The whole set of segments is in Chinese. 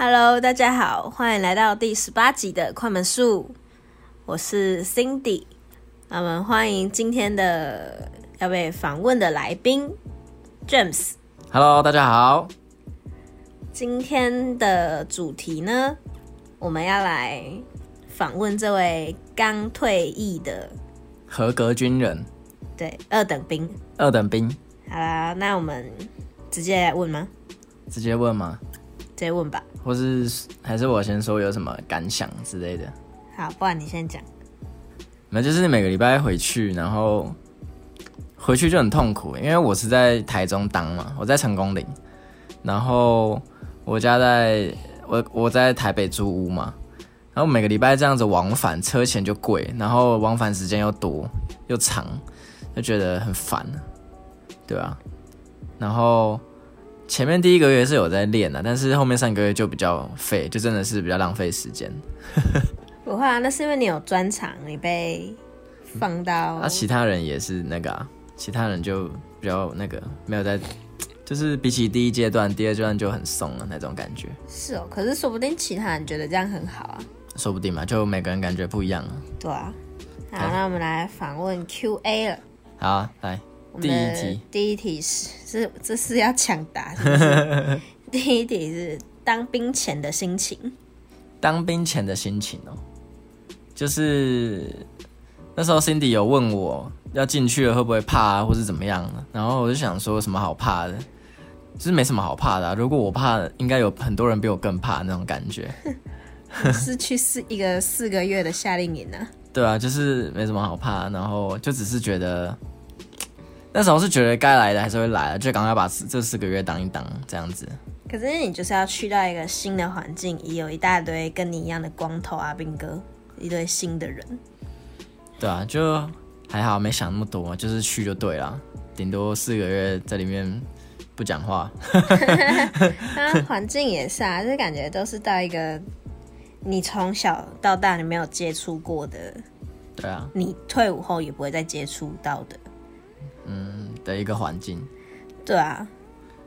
Hello，大家好，欢迎来到第十八集的快门树，我是 Cindy。我们欢迎今天的要被访问的来宾 James。Hello，大家好。今天的主题呢，我们要来访问这位刚退役的合格军人，对二等兵。二等兵，好啦，那我们直接来问吗？直接问吗？直接问吧。或是还是我先说有什么感想之类的？好，不然你先讲。那就是每个礼拜回去，然后回去就很痛苦，因为我是在台中当嘛，我在成功岭，然后我家在我我在台北租屋嘛，然后每个礼拜这样子往返，车钱就贵，然后往返时间又多又长，就觉得很烦，对啊，然后前面第一个月是有在练的，但是后面三个月就比较废，就真的是比较浪费时间。不会啊，那是因为你有专长，你被放到。那、啊其他人也是那个啊，其他人就比较那个没有在，就是比起第一阶段，第二阶段就很松了那种感觉，是哦，可是说不定其他人觉得这样很好啊。说不定嘛，就每个人感觉不一样啊。对啊。好，那我们来访问 Q&A 了。好，来第一题，第一题是是这是要抢答是是第一题是当兵前的心情。当兵前的心情哦，就是那时候 Cindy 有问我要进去了会不会怕啊，或是怎么样，然后我就想说有什么好怕的，就是没什么好怕的啊、如果我怕，应该有很多人比我更怕那种感觉。是去四一个四个月的夏令营啊。对啊，就是没什么好怕，然后就只是觉得那时候是觉得该来的还是会来的，就赶快把这这四个月当一当这样子。可是你就是要去到一个新的环境，也有一大堆跟你一样的光头啊、兵哥，一堆新的人。对啊，就还好没想那么多，就是去就对了，顶多四个月在里面不讲话。那 环境也是啊，就是感觉都是到一个你从小到大你没有接触过的，对啊，你退伍后也不会再接触到的。嗯的一个环境对啊，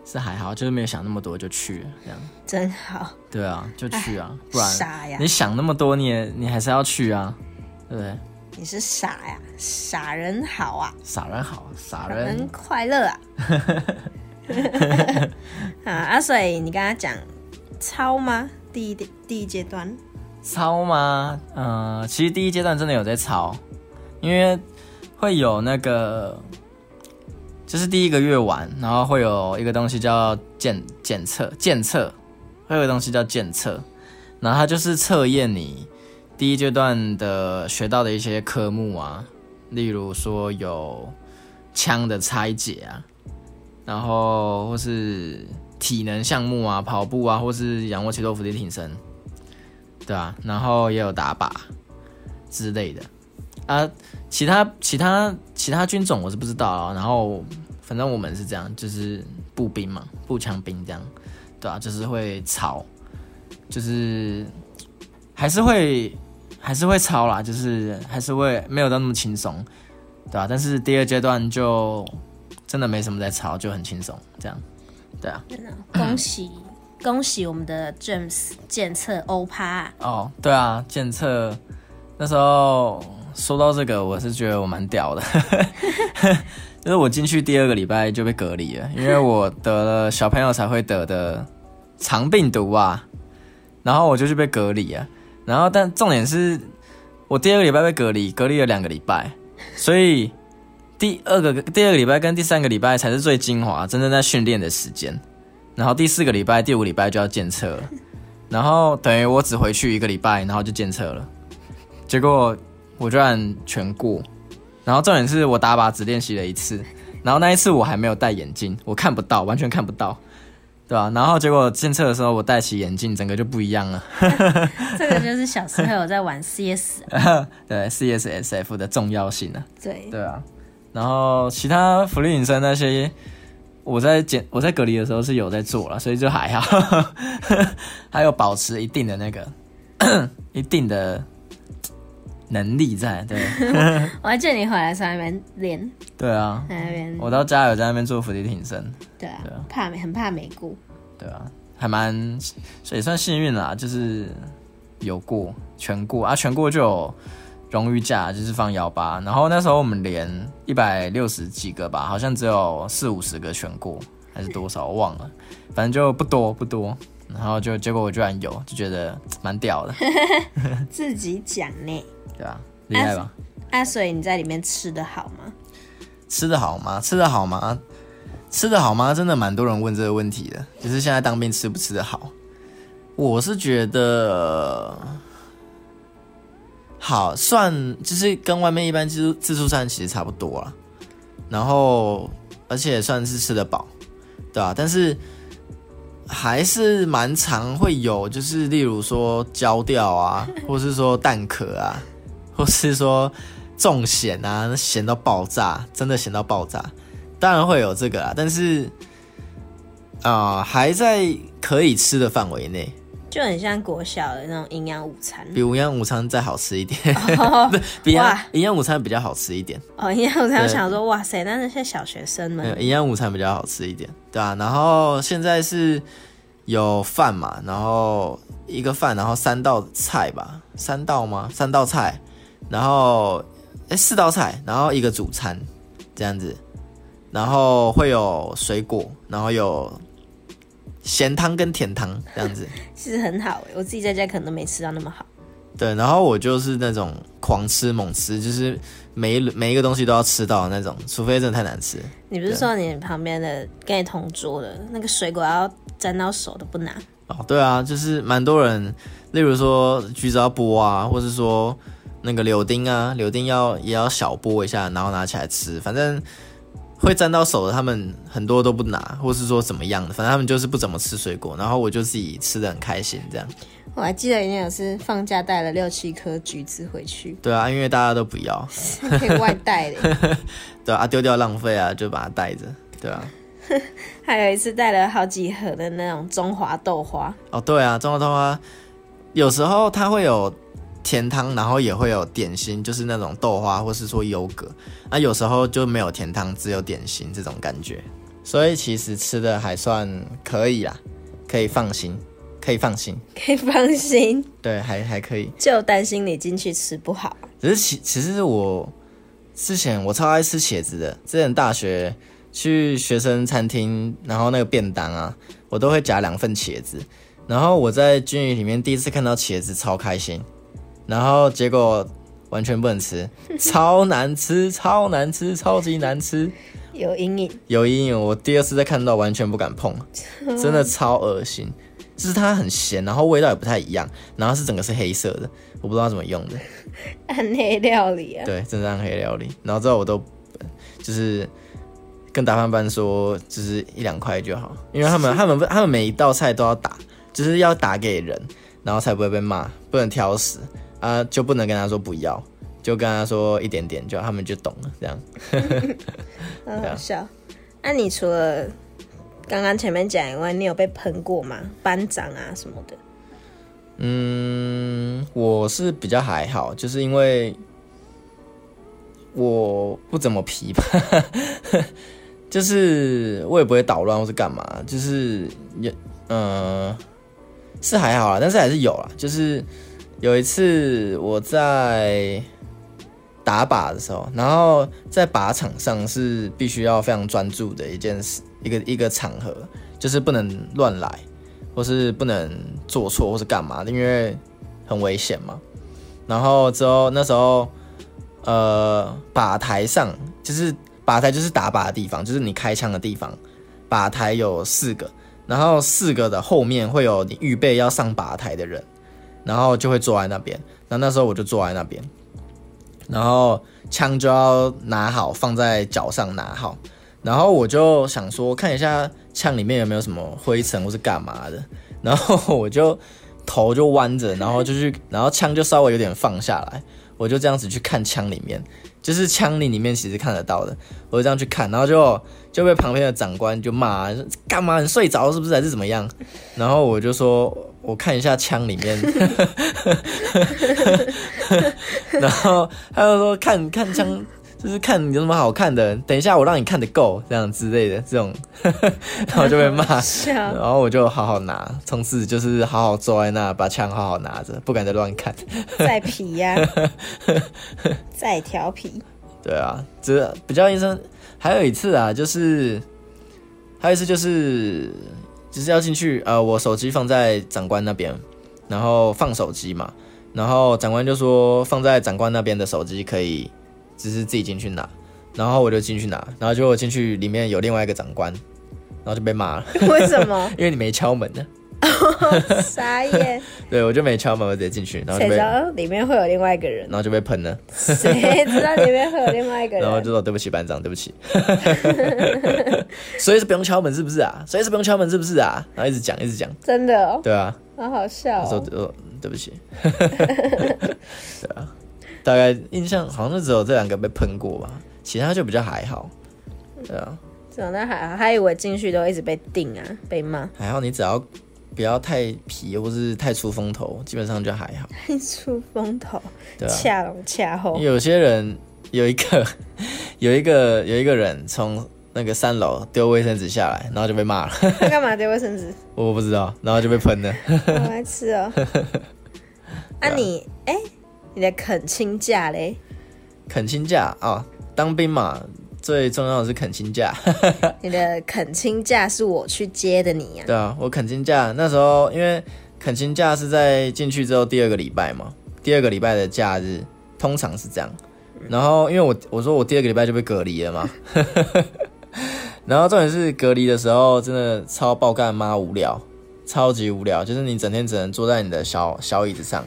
是还好，就是没有想那么多就去了这样。真好，对啊，就去啊，不然傻呀你！想那么多，你也你还是要去啊，对不对？你是傻呀，傻人好啊，傻人好，傻傻人人快乐啊。啊啊！所以你跟他讲抄吗？第一第一阶段，抄吗？嗯、其实第一阶段真的有在抄，因为会有那个，就是第一个月完，然后会有一个东西叫检检测检测，会有个东西叫检测，然后它就是测验你第一阶段的学到的一些科目啊，例如说有枪的拆解啊，然后或是体能项目啊，跑步啊，或是仰卧起坐、伏地挺身。对啊，然后也有打靶之类的啊，其他其他其他军种我是不知道啊。然后反正我们是这样，就是步兵嘛，步枪兵这样，对啊，就是会操，就是还是会还是会操啦，就是还是会没有到那么轻松，对啊，但是第二阶段就真的没什么在操，就很轻松这样，对啊。真的恭喜恭喜我们的 James 检测欧趴，哦，对啊，检测那时候说到这个，我是觉得我蛮屌的，就是我进去第二个礼拜就被隔离了，因为我得了小朋友才会得的肠病毒啊，然后我就去被隔离啊，然后但重点是我第二个礼拜被隔离，隔离了两个礼拜，所以第二个第二个礼拜跟第三个礼拜才是最精华，真正在训练的时间，然后第四个礼拜、第五个礼拜就要检测了。然后等于我只回去一个礼拜，然后就检测了，结果我居然全过。然后重点是我打靶只练习了一次，然后那一次我还没有戴眼镜，我看不到，完全看不到，对吧、然后结果检测的时候我戴起眼镜，整个就不一样了。这个就是小时候有在玩 CS，对 CSSF 的重要性啊，对，对啊。然后其他福利隐身那些，我在检我在隔离的时候是有在做了，所以就还好，还有保持一定的那个 一定的能力在，对。我还记得你回来的时候在那边练，对啊。在那边，我到家有在那边做伏地挺身，对啊对啊，怕没很怕没过，对啊，还蛮也算幸运啦，就是有过全过。啊，全过就有荣誉价，就是放幺八。然后那时候我们连一百六十几个吧，好像只有四五十个全过，还是多少我忘了，反正就不多不多。然后就结果我居然有，就觉得蛮屌的，自己讲呢，对吧？厉害吧？啊，所以你在里面吃的好吗？吃的好吗？吃的好吗？吃的好吗？真的蛮多人问这个问题的，就是现在当兵吃不吃的好？我是觉得好，算就是跟外面一般自助自助餐其实差不多了，然后而且算是吃得饱，对吧？但是还是蛮常会有，就是例如说焦掉啊，或是说蛋壳啊，或是说重咸啊，咸到爆炸，真的咸到爆炸。当然会有这个啦，但是啊，还在可以吃的范围内，就很像国小的那种营养午餐，比营养午餐再好吃一点，比营养午餐比较好吃一点。哦，营养午餐我想说，哇塞，那些小学生们，营养午餐比较好吃一点，对啊。然后现在是有饭嘛，然后一个饭，然后三道菜吧，三道吗？三道菜，然后哎四道菜，然后一个主餐，这样子。然后会有水果，然后有咸汤跟甜汤这样子，其实很好我自己在家可能都没吃到那么好。对，然后我就是那种狂吃猛吃，就是每一每一个东西都要吃到那种，除非真的太难吃。你不是说你旁边的跟你同桌的那个水果要沾到手都不拿？哦，对啊，就是蛮多人，例如说橘子要剥啊，或是说那个柳丁啊，柳丁要也要小剥一下，然后拿起来吃，反正。会沾到手的，他们很多都不拿，或是说怎么样的，反正他们就是不怎么吃水果，然后我就自己吃的很开心，这样。我还记得以前有次放假带了六七颗橘子回去。对啊，因为大家都不要，可以外带的。对啊，丢掉浪费啊，就把它带着。对啊。还有一次带了好几盒的那种中华豆花。哦，对啊，中华豆花，有时候它会有。甜汤，然后也会有点心，就是那种豆花或是说优格。那有时候就没有甜汤，只有点心这种感觉。所以其实吃的还算可以啦，可以放心，可以放心，可以放心。对，还还可以。就担心你进去吃不好。只是其其实我之前我超爱吃茄子的。之前大学去学生餐厅，然后那个便当啊，我都会夹两份茄子。然后我在军营里面第一次看到茄子，超开心。然后结果完全不能吃，超难吃，超难吃，超级难吃，有阴影，有阴影。我第二次再看到，完全不敢碰，真的超恶心。就是它很咸，然后味道也不太一样，然后是整个是黑色的，我不知道怎么用的。暗黑料理啊？对，真的暗黑料理。然后之后我都就是跟打饭班说，就是一两块就好，因为他们他们他们每一道菜都要打，就是要打给人，然后才不会被骂，不能挑食。啊，就不能跟他说不要，就跟他说一点点，就他们就懂了，这样。很好笑。那你除了刚刚前面讲以外，你有被喷过吗？班长啊什么的？嗯，我是比较还好，就是因为我不怎么皮吧，就是我也不会捣乱或是干嘛，就是也嗯是还好啦，但是还是有啦，就是。有一次我在打靶的时候，然后在靶场上是必须要非常专注的一件事，一个一个场合，就是不能乱来，或是不能做错或是干嘛的，因为很危险嘛。然后之后那时候，呃，靶台上就是靶台就是打靶的地方，就是你开枪的地方，靶台有四个，然后四个的后面会有你预备要上靶台的人。然后就会坐在那边，那那时候我就坐在那边，然后枪就要拿好，放在脚上拿好，然后我就想说看一下枪里面有没有什么灰尘或是干嘛的，然后我就头就弯着，然后就去，然后枪就稍微有点放下来，我就这样子去看枪里面，就是枪里里面其实看得到的，我就这样去看，然后就就被旁边的长官就骂，干嘛你睡着是不是还是怎么样？然后我就说。我看一下枪里面 然后他就说看看枪就是看你有什么好看的，等一下我让你看得够这样之类的这种，然后就被骂，然后我就好好拿，从此就是好好坐在那，把枪好好拿着，不敢再乱看。再皮呀、再调皮。对啊，这比较印象。还有一次啊，就是还有一次就是就是要进去，呃，我手机放在长官那边，然后放手机嘛，然后长官就说放在长官那边的手机可以，只是自己进去拿，然后我就进去拿，然后结果进去里面有另外一个长官，然后就被骂了，为什么？因为你没敲门呢。傻眼，对，我就没敲门，我直接进去，然后谁知道里面会有另外一个人然？后就被喷了，谁知道里面会有另外一个人？然后就说对不起班长，对不起，所以是不用敲门是不是啊？所以是不用敲门是不是啊？然后一直讲一直讲，真的哦，对啊，好好笑哦。呃对不起，对啊，大概印象好像就只有这两个被喷过吧，其他就比较还好，对啊，长得还好，还以为进去都一直被定啊，被骂。还好你只要不要太皮或是太出风头，基本上就还好，太出风头，对啊。恰龙恰后。有些人有一个有一个有一个人从那个三楼丢卫生纸下来，然后就被骂了，他干嘛丢卫生纸？我不知道，然后就被喷了。我来吃哦。啊你，哎、你的恳亲假嘞？恳亲假啊、当兵嘛，最重要的是恳亲假。你的恳亲假是我去接的你呀、对啊，我恳亲假那时候，因为恳亲假是在进去之后第二个礼拜嘛，第二个礼拜的假日通常是这样。然后因为我我说我第二个礼拜就被隔离了嘛，然后重点是隔离的时候真的超爆干妈无聊，超级无聊，就是你整天只能坐在你的小小椅子上，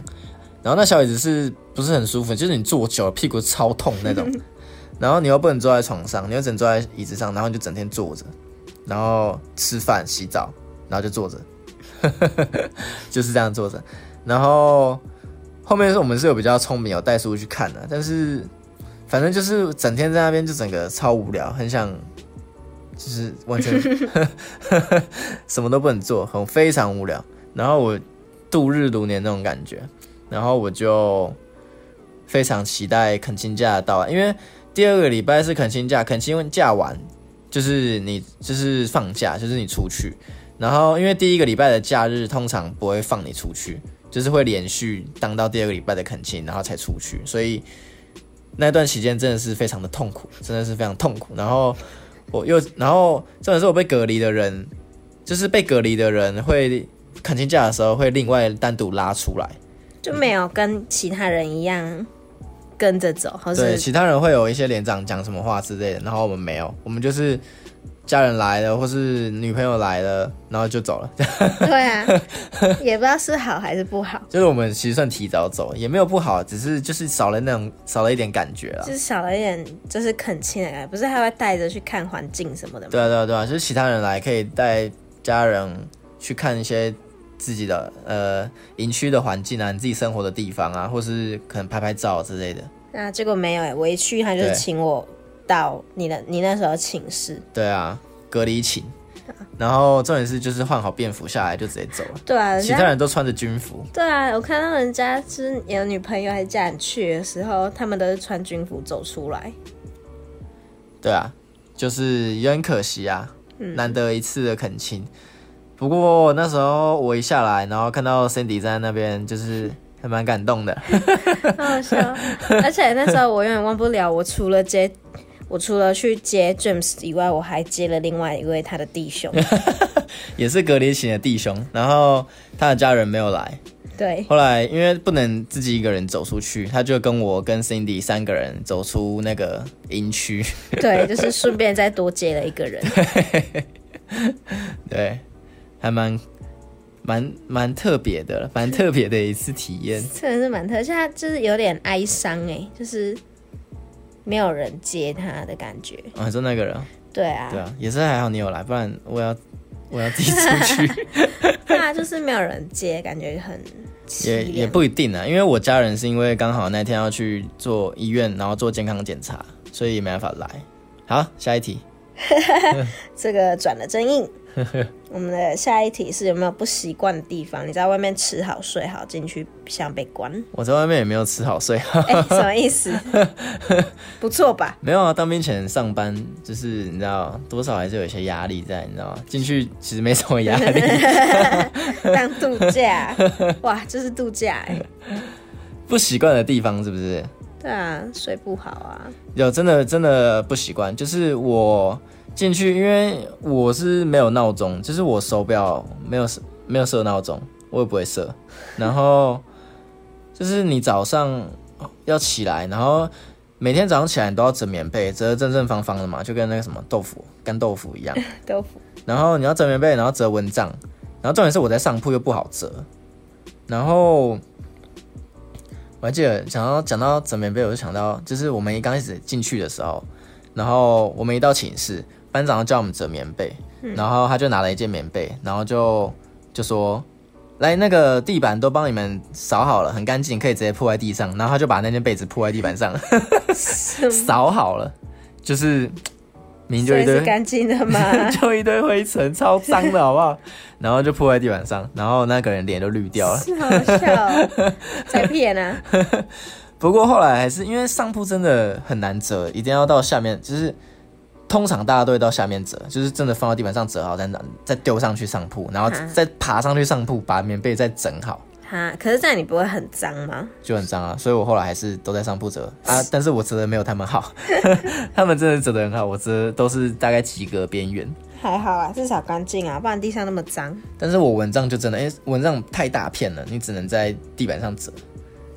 然后那小椅子是不是很舒服？就是你坐久了屁股超痛那种，然后你又不能坐在床上，你又只能坐在椅子上，然后你就整天坐着，然后吃饭、洗澡，然后就坐着，就是这样坐着。然后后面是我们是有比较聪明，有带书去看的，但是反正就是整天在那边就整个超无聊，很想就是完全 什么都不能做，很非常无聊。然后我度日如年那种感觉，然后我就非常期待恳亲假的到来，因为第二个礼拜是恳亲假，恳亲假完就是你就是放假，就是你出去。然后因为第一个礼拜的假日通常不会放你出去，就是会连续当到第二个礼拜的恳亲，然后才出去，所以那段期间真的是非常的痛苦，真的是非常痛苦。然后我又，然后重点是我被隔离的人，就是被隔离的人会恳亲假的时候会另外单独拉出来，就没有跟其他人一样跟着走，或对，其他人会有一些连长讲什么话之类的，然后我们没有，我们就是家人来了或是女朋友来了，然后就走了。对啊，也不知道是好还是不好，就是我们其实算提早走，也没有不好，只是就是少了那种少了一点感觉啦就。是少了一点就是恳亲的感觉，不是还会带着去看环境什么的吗？对啊，对啊，对啊，就是其他人来可以带家人去看一些自己的呃营区的环境啊，你自己生活的地方啊，或是可能拍拍照之类的。那结果没有哎、我一去他就是请我到你的你那时候寝室，对啊，隔离寝，然后重点是就是换好便服下来就直接走了，对啊，其他人都穿着军服。对啊，我看到人家是有女朋友还是家人去的时候，他们都是穿军服走出来，对啊，就是也很可惜啊，嗯难得一次的恳亲。不过那时候我一下来，然后看到 Cindy 在那边，就是还蛮感动的。好好笑。而且那时候我永远忘不了，我除了接我除了去接 James 以外，我还接了另外一位他的弟兄。也是隔离型的弟兄，然后他的家人没有来。对，后来因为不能自己一个人走出去，他就跟我跟 Cindy 三个人走出那个营区。对，就是顺便再多接了一个人。对，还蛮蛮蛮特别的，蛮特别的一次体验。真的是蛮特，现在就是有点哀伤哎，就是没有人接他的感觉。啊，就那个人，对啊，对啊，也是还好你有来，不然我要我要自己出 去。对啊，就是没有人接，感觉很也也不一定啊，因为我家人是因为刚好那天要去做医院，然后做健康检查，所以没办法来。好，下一题。这个转了真硬。我们的下一题是有没有不习惯的地方？你在外面吃好睡好，进去像被关，我在外面也没有吃好睡好，哎、什么意思？不错吧？没有啊。当兵前上班就是你知道多少还是有一些压力在，你知道吗？进去其实没什么压力，当度假，哇，这是度假哎、不习惯的地方是不是？对啊，睡不好啊，有真的真的不习惯，就是我进去，因为我是没有闹钟，就是我手表没有设没有设闹钟，我也不会设。然后 就是你早上要起来，然后每天早上起来你都要折棉被，折得正正方方的嘛，就跟那个什么豆腐干豆腐一样。豆腐然后你要折棉被，然后折蚊帐，然后重点是我在上铺又不好折，然后我还记得讲到讲到折棉被，我就想到就是我们一刚开始进去的时候，然后我们一到寝室，班长叫我们折棉被，然后他就拿了一件棉被，然后就就说。来，那个地板都帮你们扫好了，很干净，可以直接铺在地上。然后他就把那件被子铺在地板上，扫好了，就是明明就一堆干净的吗？就一堆灰尘，超脏的好不好？然后就铺在地板上，然后那个人脸都绿掉了。是好笑、哦，在骗啊！不过后来还是因为上铺真的很难折，一定要到下面，就是通常大家都会到下面折，就是真的放到地板上折好，再拿再丢上去上铺，然后啊再爬上去上铺，把棉被再整好，哈，可是这样你不会很脏吗？就很脏啊。所以我后来还是都在上铺折啊，但是我折的没有他们好，他们真的折的很好，我折的都是大概及格边缘。还好啊，至少干净啊，不然地上那么脏。但是我蚊帐就真的，哎、蚊帐太大片了，你只能在地板上折。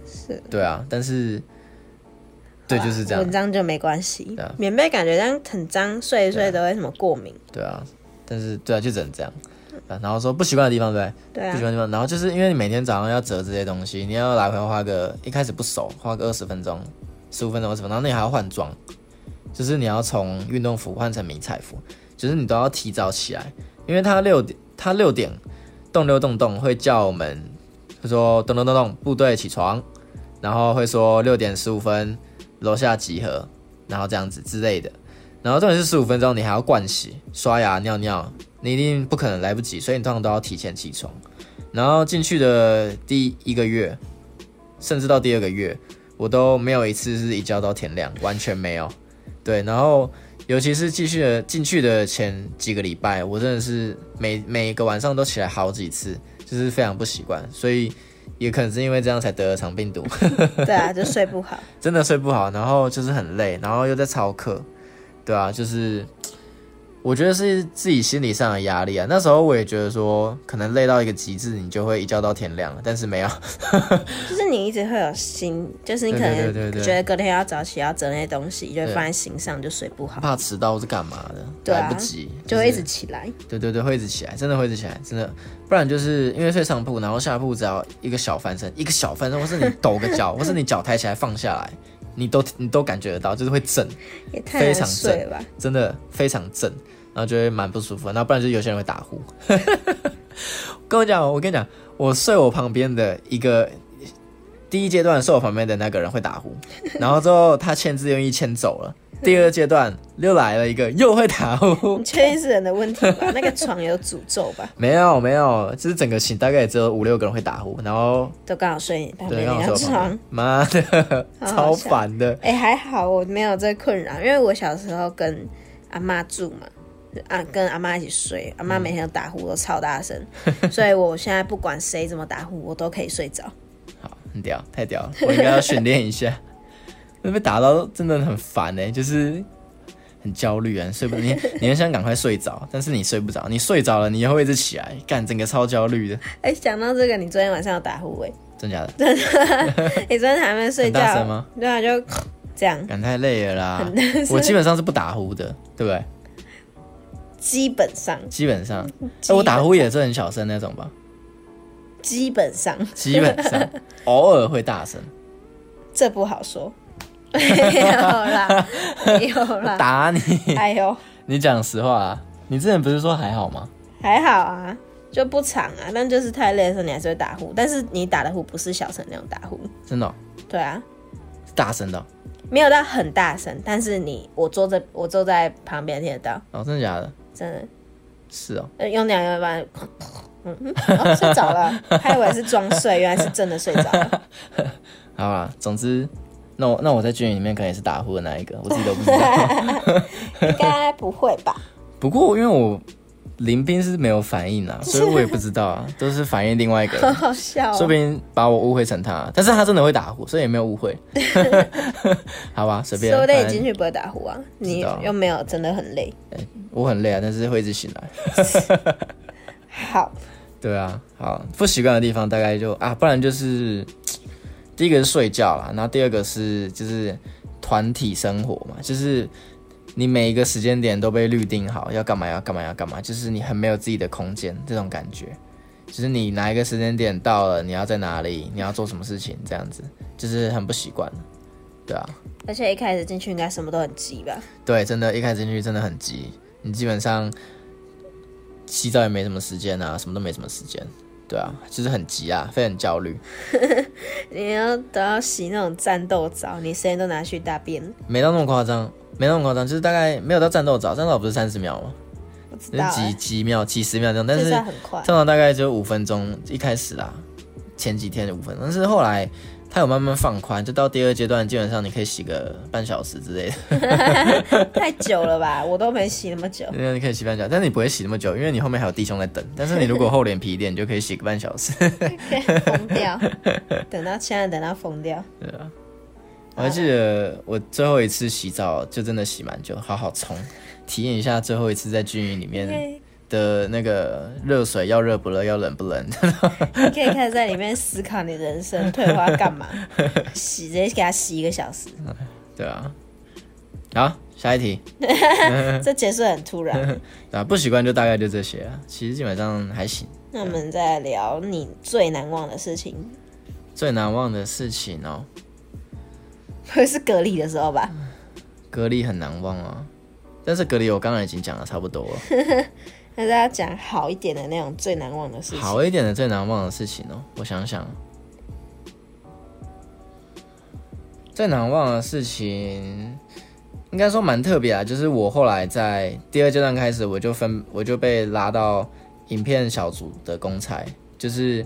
是，对啊，但是，对，就是这样文。章就没关系对啊。棉被感觉这样很脏，睡一睡都会什么过敏。对啊，但是对啊，就只能这样。啊，然后说不习惯的地方，对不对，对啊不习，惯的地方。然后就是因为你每天早上要折这些东西，你要来回花个一开始不熟，花个二十分钟、十五分钟、二十分钟，然后你还要换装，就是你要从运动服换成迷彩服，就是你都要提早起来，因为他六点，他六点动六动动会叫我们，他说咚咚咚咚，部队起床，然后会说六点十五分楼下集合，然后这样子之类的。然后重点是十五分钟，你还要盥洗、刷牙、尿尿，你一定不可能来不及，所以你通常都要提前起床。然后进去的第一个月，甚至到第二个月，我都没有一次是一觉到天亮，完全没有。对，然后尤其是继续的进去的前几个礼拜，我真的是每每一个晚上都起来好几次，就是非常不习惯，所以也可能是因为这样才得了肠病毒。对啊，就睡不好。真的睡不好，然后就是很累，然后又在操课，对啊，就是我觉得是自己心理上的压力啊。那时候我也觉得说，可能累到一个极致，你就会一觉到天亮，但是没有，就是你一直会有心，就是你可能觉得隔天要早起要整那些东西，就会放在心上，就睡不好，怕迟到是干嘛的，对啊来不及，就会一直起来。对对对，会一直起来，真的会一直起来，真的，不然就是因为睡上铺，然后下铺只要一个小翻身，一个小翻身，或是你抖个脚，或是你脚抬起来放下来，你都你都感觉得到，就是会震，也太难非常睡了吧？真的非常正，然后就会蛮不舒服。然后不然就有些人会打呼。跟我讲，我跟你讲，我睡我旁边的一个第一阶段睡我旁边的那个人会打呼，然后之后他签字愿意签走了。第二阶段又来了一个又会打呼你，确定是人的问题吧？那个床有诅咒吧？没有没有，就是整个寝大概也只有五六个人会打呼，然后都刚好睡你旁，边那张床妈的，好好超烦的。哎、还好我没有这困扰，因为我小时候跟阿妈住嘛，啊，跟阿妈一起睡，阿妈每天都打呼，都超大声，所以我现在不管谁怎么打呼，我都可以睡着。好，很屌，太屌了，我应该要训练一下。那被打到真的很烦呢、就是很焦虑啊，睡不你 你很想赶快睡着，但是你睡不着，你睡着了，你又会一直起来，干整个超焦虑的，哎、讲到这个，你昨天晚上有打呼哎、真假的？真的你昨天还没睡觉大觉声吗？对啊，就这样，干太累了啦，我基本上是不打呼的，对不对？基本上，基本上，我打呼也是很小声那种吧，基本上，基本上。偶尔会大声，这不好说。没有啦，没有啦。打你，哎呦，你讲实话啊，你之前不是说还好吗？还好啊，就不长啊，但就是太累的时候你还是会打呼，但是你打的呼不是小声那种打呼。真的哦、对啊，大声的哦、没有到很大声，但是你我坐在我坐在旁边听得到，哦，真的假的？真的。是哦，呃用两个半，嗯嗯，哦睡着了，还以为是装睡，原来是真的睡着了。好啦，总之，那我那我在军营里面可能也是打呼的那一个，我自己都不知道。应该不会吧？不过因为我林斌是没有反应啊，所以我也不知道啊，都是反应另外一个好人，好笑、哦。说不定把我误会成他，但是他真的会打呼，所以也没有误会。好吧，随便。说不定你进去不会打呼啊，你又没有真的很累。我很累啊，但是会一直醒来。好，对啊，好不习惯的地方大概就啊，不然就是第一个是睡觉啦，然后第二个是就是团体生活嘛，就是你每一个时间点都被预定好要干嘛要干嘛要干嘛，就是你很没有自己的空间这种感觉，就是你哪一个时间点到了，你要在哪里，你要做什么事情，这样子就是很不习惯，对啊，而且一开始进去应该什么都很急吧？对，真的，一开始进去真的很急，你基本上洗澡也没什么时间啊，什么都没什么时间，对啊，就是很急啊，非常焦虑，你要都要洗那种战斗澡，你时间都拿去大便，没到那么夸张，没那么夸张，就是大概没有到战斗澡，战斗澡不是三十秒吗？几道欸，几秒、几十秒这样，但是。通常大概就五分钟，一开始啦，前几天的五分钟，但是后来它有慢慢放宽，就到第二阶段，基本上你可以洗个半小时之类的。太久了吧？我都没洗那么久。因为你可以洗半小时，但是你不会洗那么久，因为你后面还有弟兄在等。但是你如果厚脸皮一点，你就可以洗个半小时。疯掉，等到现在等到疯掉。对啊我还记得我最后一次洗澡就真的洗蛮久，好好冲，体验一下最后一次在军营里面的那个热水要热不热，要冷不冷。你可以开始在里面思考你人生退化干嘛，洗直接给他洗一个小时，对啊，好，下一题。这结束很突然。啊，不习惯就大概就这些啊，其实基本上还行。那我们再聊你最难忘的事情，最难忘的事情哦，会是隔离的时候吧？隔离很难忘啊。但是隔离我刚刚已经讲的差不多了。那大家讲好一点的那种最难忘的事情。好一点的最难忘的事情哦，我想想，最难忘的事情应该说蛮特别啊，就是我后来在第二阶段开始，我就分我就被拉到影片小组的公差，就是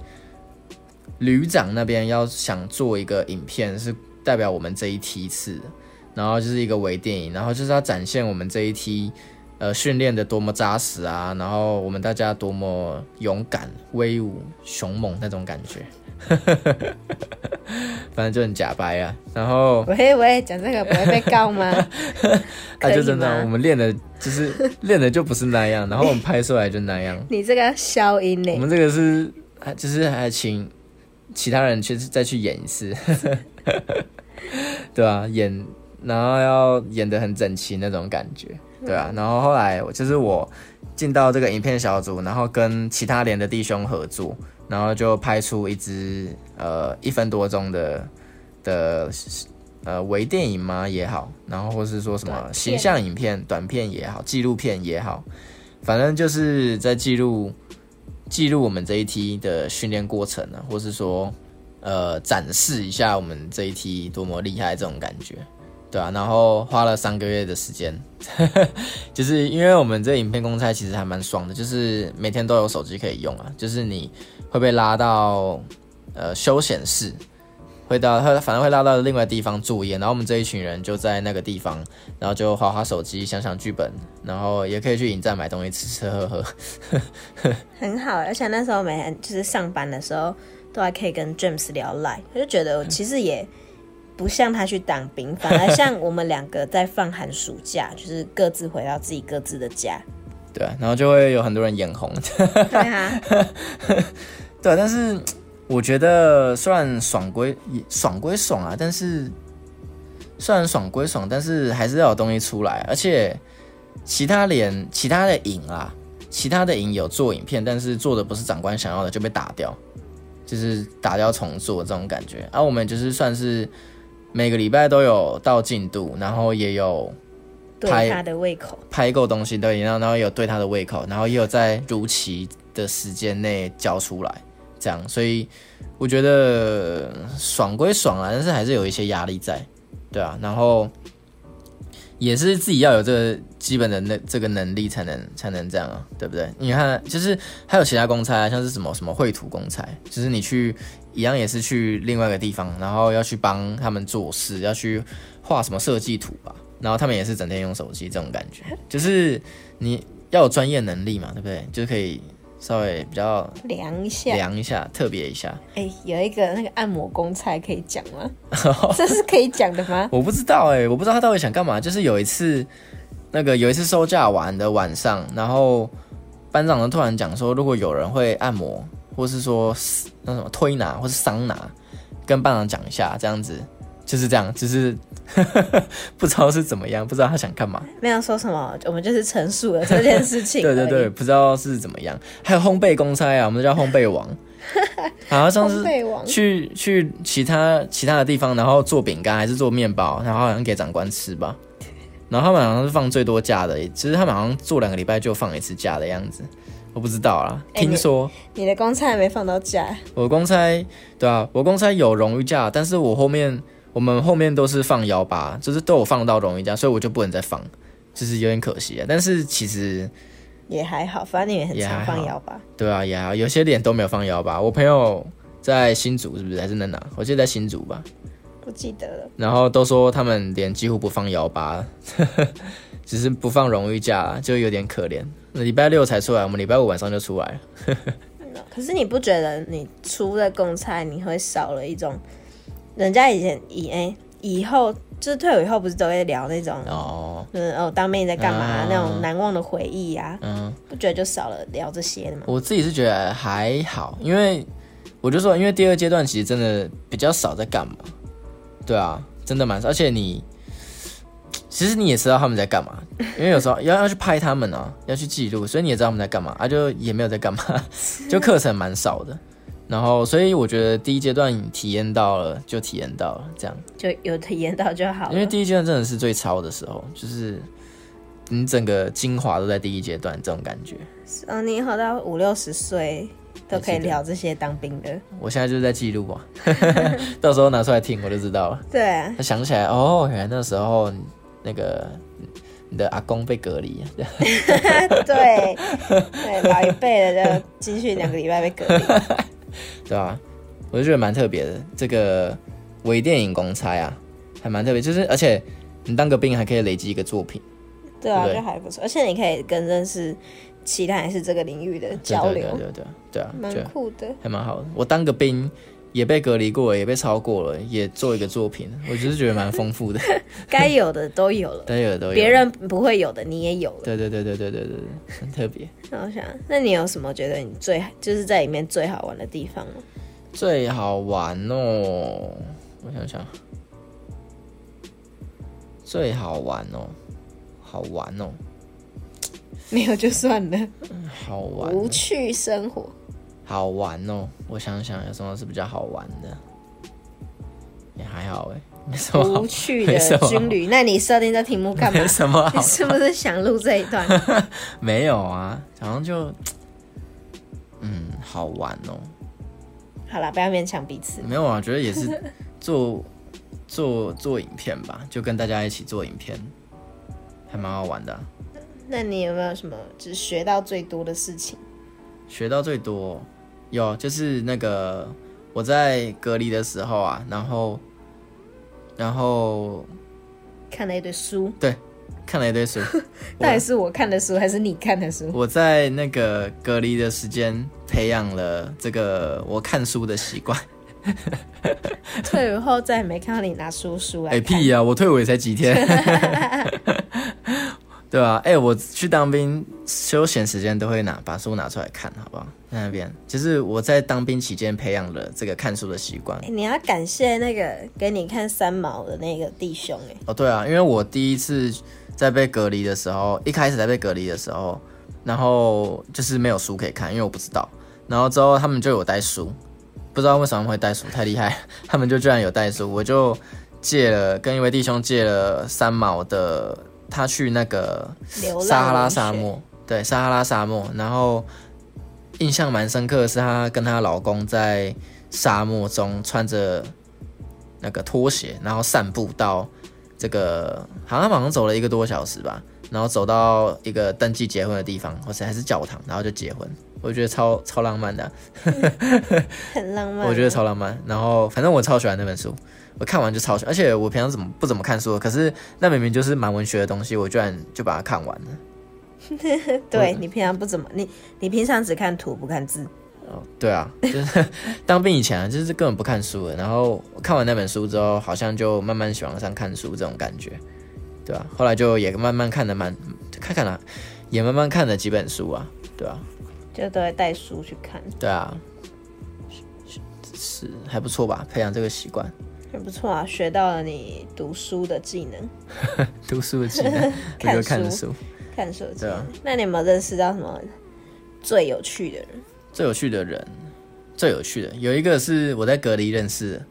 旅长那边要想做一个影片，是代表我们这一梯次，然后就是一个微电影，然后就是要展现我们这一梯。呃，训练的多么扎实啊，然后我们大家多么勇敢、威武、雄猛那种感觉，反正就很假白啊。然后喂喂，讲这个不会被告吗？啊，就真的我们练的就是练的就不是那样，然后我们拍出来就那样。你这个消音呢？我们这个是还就是还请其他人去再去演一次，对啊，演然后要演的很整齐那种感觉，对啊。然后后来我就是我进到这个影片小组，然后跟其他连的弟兄合作，然后就拍出一支呃一分多钟的的呃微电影嘛也好，然后或是说什么形象影片、短片也好、纪录片也好，反正就是在记录记录我们这一梯的训练过程呢、或是说呃展示一下我们这一梯多么厉害这种感觉，对啊，然后花了三个月的时间，就是因为我们这影片公差其实还蛮爽的，就是每天都有手机可以用啊，就是你会被拉到呃休闲室。会到他反正会拉到另外地方作业，然后我们这一群人就在那个地方，然后就划划手机、想想剧本，然后也可以去影站买东西吃吃喝喝。很好，而且那时候每天就是上班的时候，都还可以跟 James 聊赖，我就觉得其实也不像他去当兵，反而像我们两个在放寒暑假，就是各自回到自己各自的家。对啊，然后就会有很多人眼红。对啊，对啊，但是我觉得虽然爽归爽归爽啊，但是虽然爽归爽，但是还是要有东西出来，而且其他连其他的影啊，其他的影有做影片，但是做的不是长官想要的，就被打掉，就是打掉重做这种感觉。而、我们就是算是每个礼拜都有到进度，然后也有拍对他的胃口。拍够东西，对，然后然后有对他的胃口，然后也有在如期的时间内交出来，这样，所以我觉得爽归爽啊，但是还是有一些压力在，对啊，然后也是自己要有这个基本的那这个能力才能才能这样啊，对不对？你看，就是还有其他公差啊，像是什么什么绘图公差，就是你去一样也是去另外一个地方，然后要去帮他们做事，要去画什么设计图吧，然后他们也是整天用手机，这种感觉，就是你要有专业能力嘛，对不对？就可以稍微比较量一下，量一下，特别一下。哎、有一个那个按摩公差可以讲吗？这是可以讲的吗？我不知道哎、我不知道他到底想干嘛。就是有一次，那个有一次收假完的晚上，然后班长呢突然讲说，如果有人会按摩，或是说那什么推拿或是桑拿，跟班长讲一下，这样子就是这样，就是 不知道是怎么样，不知道他想干嘛。没有说什么，我们就是陈述了这件事情。对对对，，不知道是怎么样。还有烘焙公差啊，我们叫烘焙王，好像上次烘焙王去去其他其他的地方，然后做饼干还是做面包，然后好像给长官吃吧。然后他们好像是放最多假的，其实他们好像做两个礼拜就放一次假的样子，我不知道啦。哎听说你的公差还没放到假，我公差对啊，我公差有荣誉假，但是我后面我们后面都是放幺八，就是都有放到荣誉假，所以我就不能再放，就是有点可惜啊。但是其实也还好，反正你也很常放幺八。对啊，也好，有些脸都没有放幺八。我朋友在新竹是不是还是在哪？我记得在新竹吧。不记得了，然后都说他们连几乎不放幺八，只是不放荣誉假，就有点可怜。那礼拜六才出来，我们礼拜五晚上就出来了。可是你不觉得你出了公差，你会少了一种人家以前以哎、以后就是退伍以后不是都会聊那种，哦，嗯哦当兵在干嘛、啊那种难忘的回忆啊，嗯，不觉得就少了聊这些的吗？我自己是觉得还好，因为我就说，因为第二阶段其实真的比较少在干嘛。对啊，真的蛮少，而且你其实你也知道他们在干嘛，因为有时候 要要去拍他们啊，要去记录，所以你也知道他们在干嘛啊，就也没有在干嘛，就课程蛮少的。然后，所以我觉得第一阶段体验到了就体验到了这样，就有体验到就好了。因为第一阶段真的是最超的时候，就是你整个精华都在第一阶段这种感觉。嗯，你以后到五六十岁都可以聊这些当兵的。我现在就是在记录啊，到时候拿出来听我就知道了。对啊，他想起来，哦，原来那时候那个你的阿公被隔离，对对，老一辈的就继续两个礼拜被隔离。对吧、我就觉得蛮特别的，这个微电影公差啊，还蛮特别，就是而且你当个兵还可以累积一个作品，对啊，对就还不错，而且你可以跟认识其他人是这个领域的交流，对对对对对啊，蛮酷的。还蛮好的。我当个兵也被隔离过了，也被超过了，也做一个作品，我就是觉得蛮丰富的，该有的都有了，该有的都有。别人不会有的你也有了。对对对对对对对对，很特别。那我想，那你有什么觉得你最就是在里面最好玩的地方吗？最好玩哦，我想想，最好玩哦，好玩哦，没有就算了，好玩，无趣生活。好玩哦。我想想有什么是比较好玩的，也还好哎，没什么好无，趣的军旅，那你设定这题目干嘛没？什么你，是不是想录这一段？没有啊，好像就，嗯，好玩哦。好了，不要勉强彼此。没有啊，觉得也是做做做影片吧，就跟大家一起做影片，还蛮好玩的啊、那你有没有什么只学到最多的事情？学到最多有就是那个我在隔离的时候啊，然后然后看了一堆书，对看了一堆书，到底是我看的书还是你看的书？我在那个隔离的时间培养了这个我看书的习惯。退伍后再也没看到你拿书书来哎、看。屁呀、我退伍也才几天，对啊，哎、我去当兵休闲时间都会拿把书拿出来看，好不好？在那边，就是我在当兵期间培养了这个看书的习惯。哎你要感谢那个给你看三毛的那个弟兄哎、哦，对啊，因为我第一次在被隔离的时候，一开始在被隔离的时候，然后就是没有书可以看，因为我不知道。然后之后他们就有带书，不知道为什么会带书，太厉害，他们就居然有带书，我就借了跟一位弟兄借了三毛的，他去那个撒哈拉沙漠，对，撒哈拉沙漠，然后印象蛮深刻的是，她跟她老公在沙漠中穿着那个拖鞋，然后散步到这个，好像好像走了一个多小时吧，然后走到一个登记结婚的地方，或者还是教堂，然后就结婚。我觉得超超浪漫的啊、很浪漫。我觉得超浪漫。然后反正我超喜欢那本书，我看完就超喜欢，而且我平常怎么不怎么看书，可是那明明就是蛮文学的东西，我居然就把它看完了。对你平常不怎么，你你平常只看图不看字。哦，对啊，就是 当兵以前啊，就是根本不看书的。然后看完那本书之后，好像就慢慢喜欢上看书这种感觉，对吧、后来就也慢慢看的蛮看看了、也慢慢看了几本书啊，对啊、就都会带书去看，对啊，是是还不错吧？培养这个习惯，很不错啊，学到了你读书的技能，读书的技能，我看书书。看书的技能。对啊那你有没有认识到什么最有趣的人？最有趣的人，最有趣的有一个是我在隔离认识的，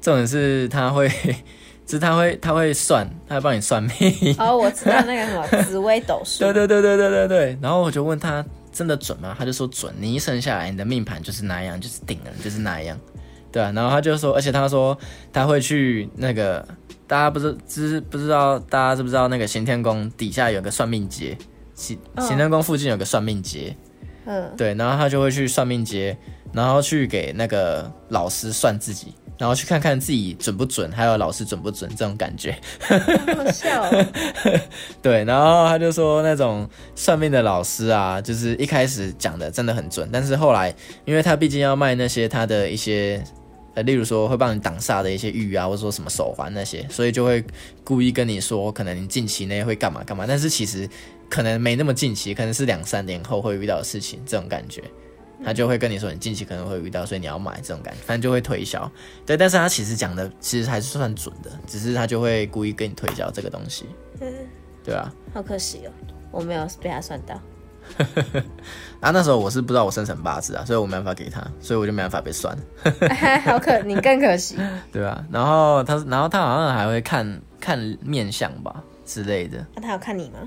重点是他会，就是他会他会算，他会帮你算命。哦，我知道那个什么紫微斗数，对对对对对对对。然后我就问他真的准吗？他就说准，你一生下来你的命盘就是那样，就是定了，就是那样。对啊，然后他就说，而且他说他会去那个，大家不知知不知道，大家知不知道那个行天宫底下有个算命街，行嗯行天宫附近有个算命街，嗯，对，然后他就会去算命街，然后去给那个老师算自己，然后去看看自己准不准，还有老师准不准这种感觉。好好笑哦。对，然后他就说那种算命的老师啊，就是一开始讲的真的很准，但是后来因为他毕竟要卖那些他的一些。呃，例如说会帮你挡煞的一些玉啊，或者说什么手环那些，所以就会故意跟你说，可能你近期内会干嘛干嘛，但是其实可能没那么近期，可能是两三年后会遇到的事情，这种感觉，他就会跟你说你近期可能会遇到，所以你要买这种感觉，反正就会推销。对，但是他其实讲的其实还是算准的，只是他就会故意跟你推销这个东西，对啊。好可惜哦，我没有被他算到。啊，那时候我是不知道我生辰八字啊，所以我没办法给他，所以我就没办法被算，好可，你更可惜。对吧、然后他，然后他好像还会看看面相吧之类的，那他有看你吗？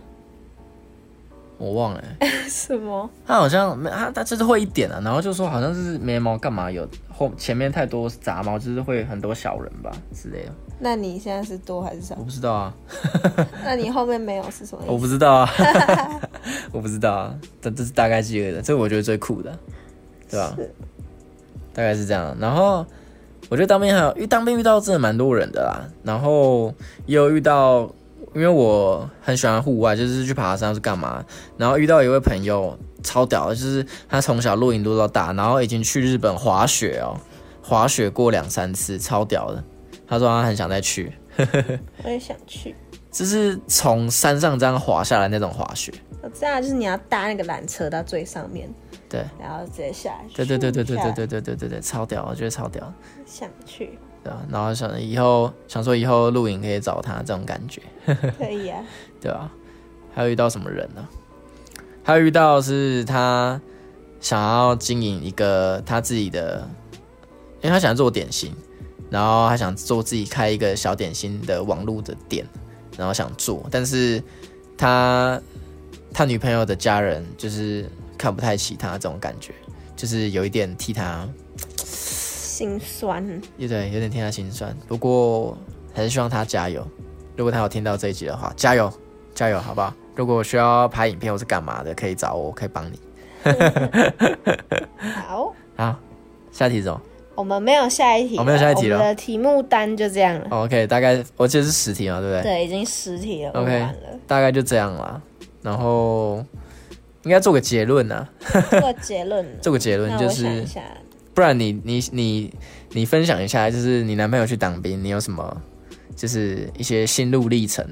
我忘了欸、什么？他好像没他他就是会一点啊，然后就说好像是眉毛干嘛有后前面太多杂毛，就是会很多小人吧之类的，那你现在是多还是少我？不知道啊，那你后面没有是什么意思？我不知道啊，我不知道啊，这这是大概记得的，这个我觉得最酷的，对吧、是大概是这样。然后我觉得当兵还有，因为当兵遇到真的蛮多人的啦，然后也有遇到，因为我很喜欢户外，就是去爬山是干嘛，然后遇到一位朋友超屌的，就是他从小露营露到大，然后已经去日本滑雪哦，滑雪过两三次，超屌的。他说他很想再去，我也想去。就是从山上这样滑下来那种滑雪。我知道，就是你要搭那个缆车到最上面，对，然后直接下来。对对对对对对对对对对对，超屌，我觉得超屌，想去，对啊，然后想以后想说以后露营可以找他这种感觉，可以啊。对啊，还有遇到什么人呢？还有遇到是他想要经营一个他自己的，因为他想做点心，然后他想做自己开一个小点心的网络的店，然后想做，但是他他女朋友的家人就是看不太起他这种感觉，就是有一点替他心酸，也对，有点替他心酸。不过还是希望他加油。如果他有听到这一集的话，加油，加油，好不好？如果需要拍影片或是干嘛的，可以找我，我可以帮你。好，好，下题是什么、我们没有下一题我，哦没有下一题了我们的题目单就这样了。哦 OK，大概我记得是十题嘛，对不对？对，已经十题了，OK 了。大概就这样了。然后应该做个结论呢、做个结论，做个结论就是不然你你你你分享一下，就是你男朋友去当兵，你有什么就是一些心路历程？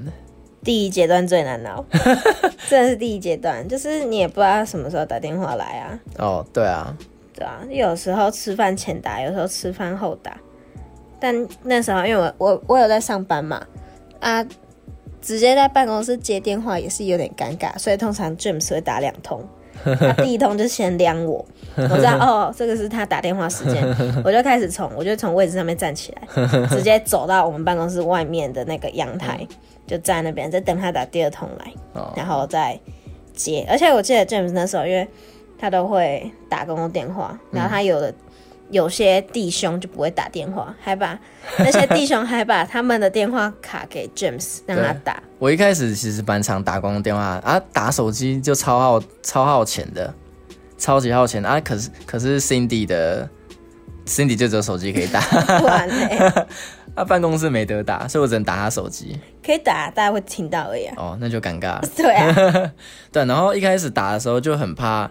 第一阶段最难熬，真的是第一阶段，就是你也不知道他什么时候打电话来啊，哦，对啊，对啊，有时候吃饭前打，有时候吃饭后打。但那时候因为我我我有在上班嘛，啊，直接在办公室接电话也是有点尴尬，所以通常 James 会打两通。他第一通就先量我，我知道哦，这个是他打电话时间，我就开始从我就从位置上面站起来，直接走到我们办公室外面的那个阳台，就站那边，再等他打第二通来。哦，然后再接。而且我记得 James 那时候，因为他都会打公共电话，然后他有的有些弟兄就不会打电话，还把 那些弟兄还把他们的电话卡给 James 让他打。我一开始其实蛮常打公共电话啊，打手机就超耗超耗钱的，超级耗钱啊。可是可是 Cindy 的 Cindy 就只有手机可以打，不然嘞，他 办公室没得打，所以我只能打他手机。可以打，大家会听到而已、啊。哦，那就尴尬了。对啊，对，然后一开始打的时候就很怕，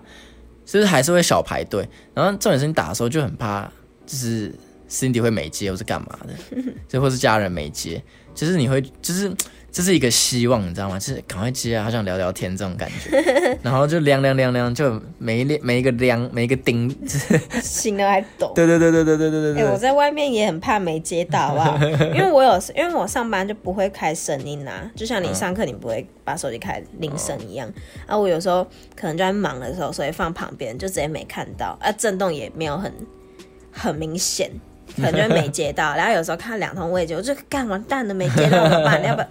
就是还是会小排队。然后重点是你打的时候就很怕，就是 Cindy 会没接或是干嘛的，就或是家人没接，就是你会就是这是一个希望，你知道吗？就是赶快接啊，好想聊聊天这种感觉。然后就亮亮亮亮，就每一亮每一个亮每一个钉，心都还抖。对对对对对对对对哎、我。在外面也很怕没接到，好不好？因为我有，因为我上班就不会开声音啊，就像你上课你不会把手机开铃声一样。啊，我有时候可能就在忙的时候，所以放旁边就直接没看到，啊，震动也没有很很明显。可能就会没接到，然后有时候看两通未接，我就干完蛋了，没接到怎么办？要不要？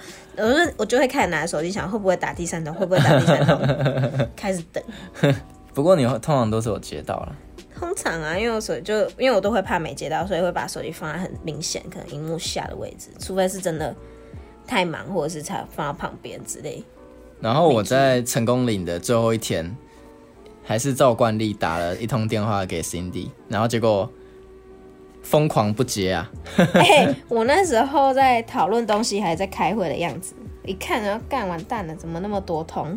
我就我就会开始拿手机想，会不会打第三通？会不会打第三通？开始等。不过你通常都是我接到了，通常啊，因为我手就因为我都会怕没接到，所以会把手机放在很明显，可能荧幕下的位置，除非是真的太忙，或者是才放到旁边之类。然后我在成功岭的最后一天，还是照惯例打了一通电话给 Cindy，然后结果疯狂不接啊！哎、我那时候在讨论东西，还在开会的样子，一看然后干完蛋了，怎么那么多通？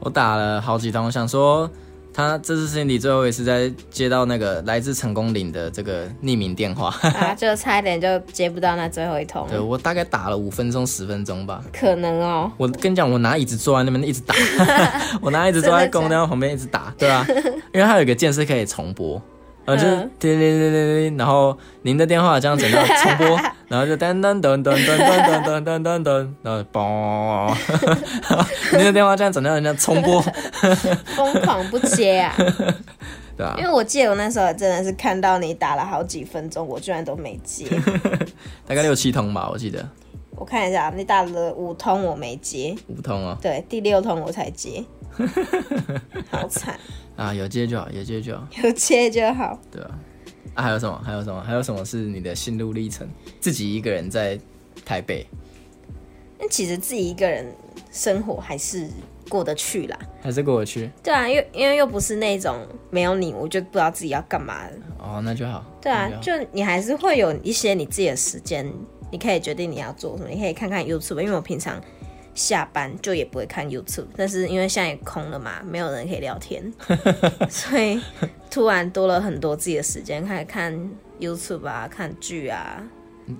我打了好几通，想说他这次 Cindy 最后一次在接到那个来自成功岭的这个匿名电话，啊，就差一点就接不到那最后一通，对我大概打了五分钟十分钟吧。可能哦。我跟你讲，我拿椅子坐在那边一直打，我拿椅子坐在公交旁边一直打，对啊，因为它有一个键是可以重播，然后就是叮叮铃铃铃铃，然后您的电话这样整个重播，然后就噔噔噔噔噔噔噔噔噔噔，然后嘣，您的电话这样整个人家重播，疯狂不接啊！对啊因，为我记得我那时候真的是看到你打了好几分钟，我居然都没接。大概六七通吧，我记得我看一下，你打了五通我没接，五通哦，对，第六通我才接，好惨，啊，有接就好，有接就好，有接就好。对啊，啊还有什么？还有什么？还有什么是你的心路历程？自己一个人在台北，那其实自己一个人生活还是过得去啦。还是过得去？对啊，因为因为又不是那种没有你我就不知道自己要干嘛的。哦，那就好。对啊，就就你还是会有一些你自己的时间，你可以决定你要做什么，你可以看看 YouTube，因为我平常下班就也不会看 YouTube，但是因为现在也空了嘛，没有人可以聊天，所以突然多了很多自己的时间，开始看 YouTube 啊，看剧啊。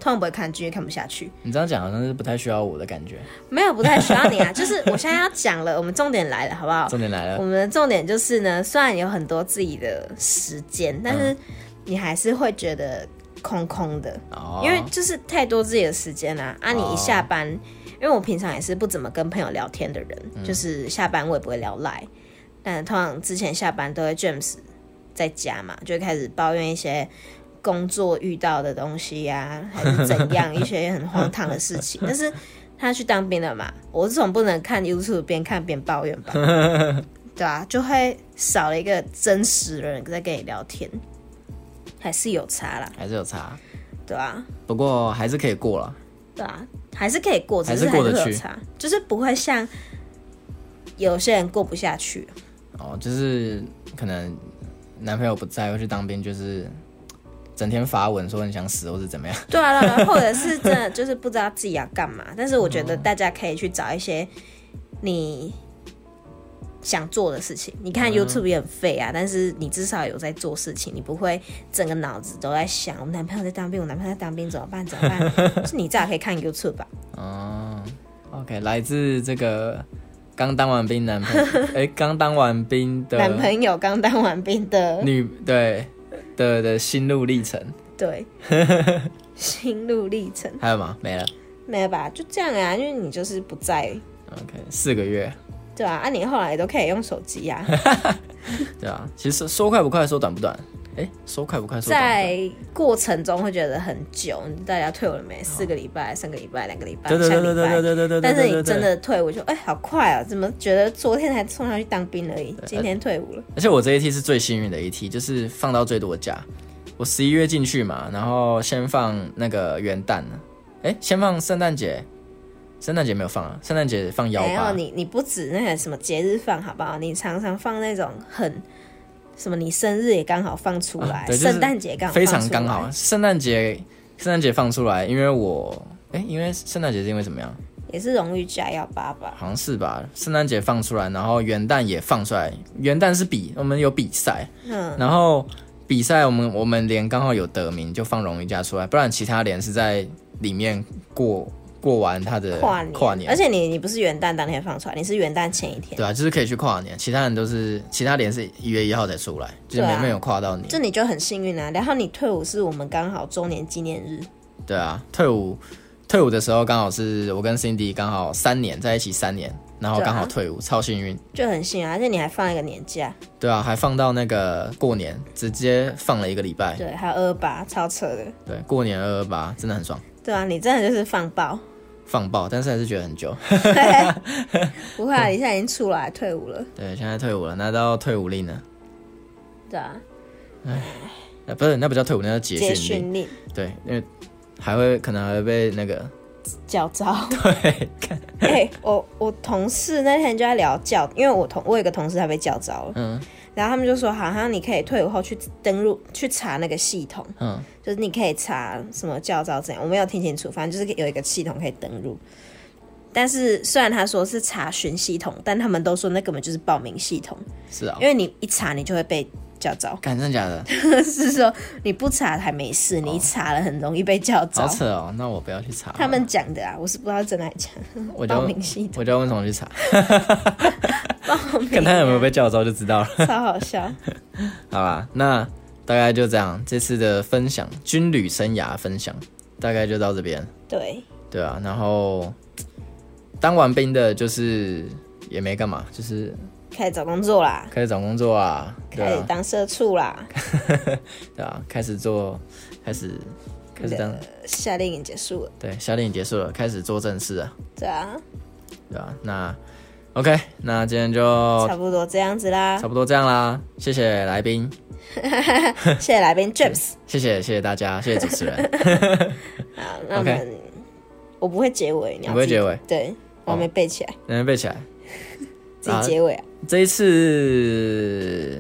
通常不会看剧，看不下去。你这样讲好像是不太需要我的感觉。没有，不太需要你啊。就是我现在要讲了，我们重点来了，好不好？重点来了，我们的重点就是呢，虽然有很多自己的时间，但是你还是会觉得空空的，哦，因为就是太多自己的时间啦、啊。你一下班，因为我平常也是不怎么跟朋友聊天的人，就是下班我也不会聊赖，但通常之前下班都会 James 在家嘛，就开始抱怨一些。工作遇到的东西呀、还是怎样一些很荒唐的事情，但是他去当兵了嘛，我总不能看 YouTube 边看边抱怨吧？对啊，就会少了一个真实的人在跟你聊天，还是有差啦，还是有差，对啊，不过还是可以过了。对啊，还是可以过，只是是过得去还是会有差，就是不会像有些人过不下去。哦，就是可能男朋友不在，或去当兵，就是整天发文说很想死，或是怎么样。对啊，对啊，或者是真的就是不知道自己要干嘛。但是我觉得大家可以去找一些你想做的事情。你看 YouTube 也很废啊，但是你至少有在做事情，你不会整个脑子都在想我男朋友在当兵，我男朋友在当兵怎么办？怎么办？是你至少可以看 YouTube 吧？哦，OK，来自这个刚当完兵男朋友，哎，刚当完兵的男朋友刚当完兵的，女对的的心路历程，对，心路历程还有吗？没了。没了吧？就这样啊，因为你就是不在，OK，四个月，对啊，啊，你后来都可以用手机啊，对啊。其实说快不快，说短不短。哎，说快不快。在过程中会觉得很久，你大家退伍了没？四个礼拜、三个礼拜、两个礼拜、对对对对对下个礼拜。对对对对。但是对对你真，的退伍就哎、好快啊！怎么觉得昨天才送他去当兵而已，今天退伍了？而且我这一梯是最幸运的一梯，就是放到最多假。我十一月进去嘛，然后先放那个元旦呢，哎，先放圣诞节，圣诞节没有放啊，圣诞节放幺没有八，你你不止那个什么节日放好不好？你常常放那种很什么，你生日也刚好放出来，啊对就是圣诞节刚好非放出来常刚好，，圣诞节圣诞节放出来，因为我哎，因为圣诞节是因为怎么样？也是荣誉加幺八吧？好像是吧，圣诞节放出来，然后元旦也放出来，元旦是比我们有比赛，嗯，然后比赛我们我们连刚好有得名就放荣誉假出来，不然其他连是在里面过过完他的跨年，跨年而且你你不是元旦当天放出来，你是元旦前一天，对啊，就是可以去跨年，其他人都是其他年是一月一号才出来，就是没没有跨到你。这你就很幸运啊。然后你退伍是我们刚好周年纪念日，对啊，退伍退伍的时候刚好是我跟 Cindy 刚好三年在一起三年，然后刚好退伍，超幸运。就很幸运啊，而且你还放一个年假，对啊，还放到那个过年，直接放了一个礼拜。对，还有二八，超扯的。对，过年二二八真的很爽，对啊，你真的就是放爆，放爆，但是还是觉得很久。不会啊，你现在已经出来退伍了，对，现在退伍了，拿到退伍令了。对啊，呃，不是，那不叫退伍，那叫结接训令。训令对，因为还会可能还会被那个教招。对，哎、我我同事那天就在聊教，因为我同我有一个同事他被教招了，嗯然后他们就说，好像你可以退伍后去登录去查那个系统，嗯，就是你可以查什么教招怎样，我没有听清楚，反正就是有一个系统可以登录。但是虽然他说是查询系统，但他们都说那根本就是报名系统，是啊。因，为你一查你就会被教招，干真的假的？是说你不查还没事，你一查了很容易被叫招好。扯哦，那我不要去查。他们讲的啊，我是不知道真的假的。我就报名系统，我就要问什么去查，报名、看他有没有被叫招就知道了。超好笑。好吧，那大概就这样，这次的分享军旅生涯分享大概就到这边，对，对啊，然后当完兵的就是也没干嘛，就是开始找工作啦，开始找工作啊，对开始啊，当社畜啦，对啊，开始做，开始开始当，夏令营结束了，对，夏令营结束了，开始做正事啊，对啊，对啊，那 OK，那今天就差不多这样子啦。差。不多这样啦，谢谢来宾，谢谢来宾 James。谢谢谢谢大家，谢谢主持人，好，那我 OK 们我不会结尾，你要自己你不会结尾，对我还没背起来，能背起来。自己结尾啊。这一次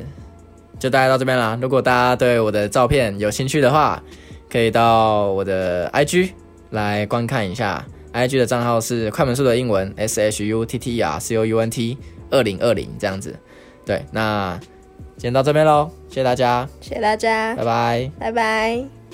就大概到这边啦。如果大家对我的照片有兴趣的话，可以到我的 IG 来观看一下。IG 的账号是快门速的英文 S H U T T E R C O U N T 二零二零这样子。对，那今天到这边喽，谢谢大家，谢谢大家拜，拜。拜拜。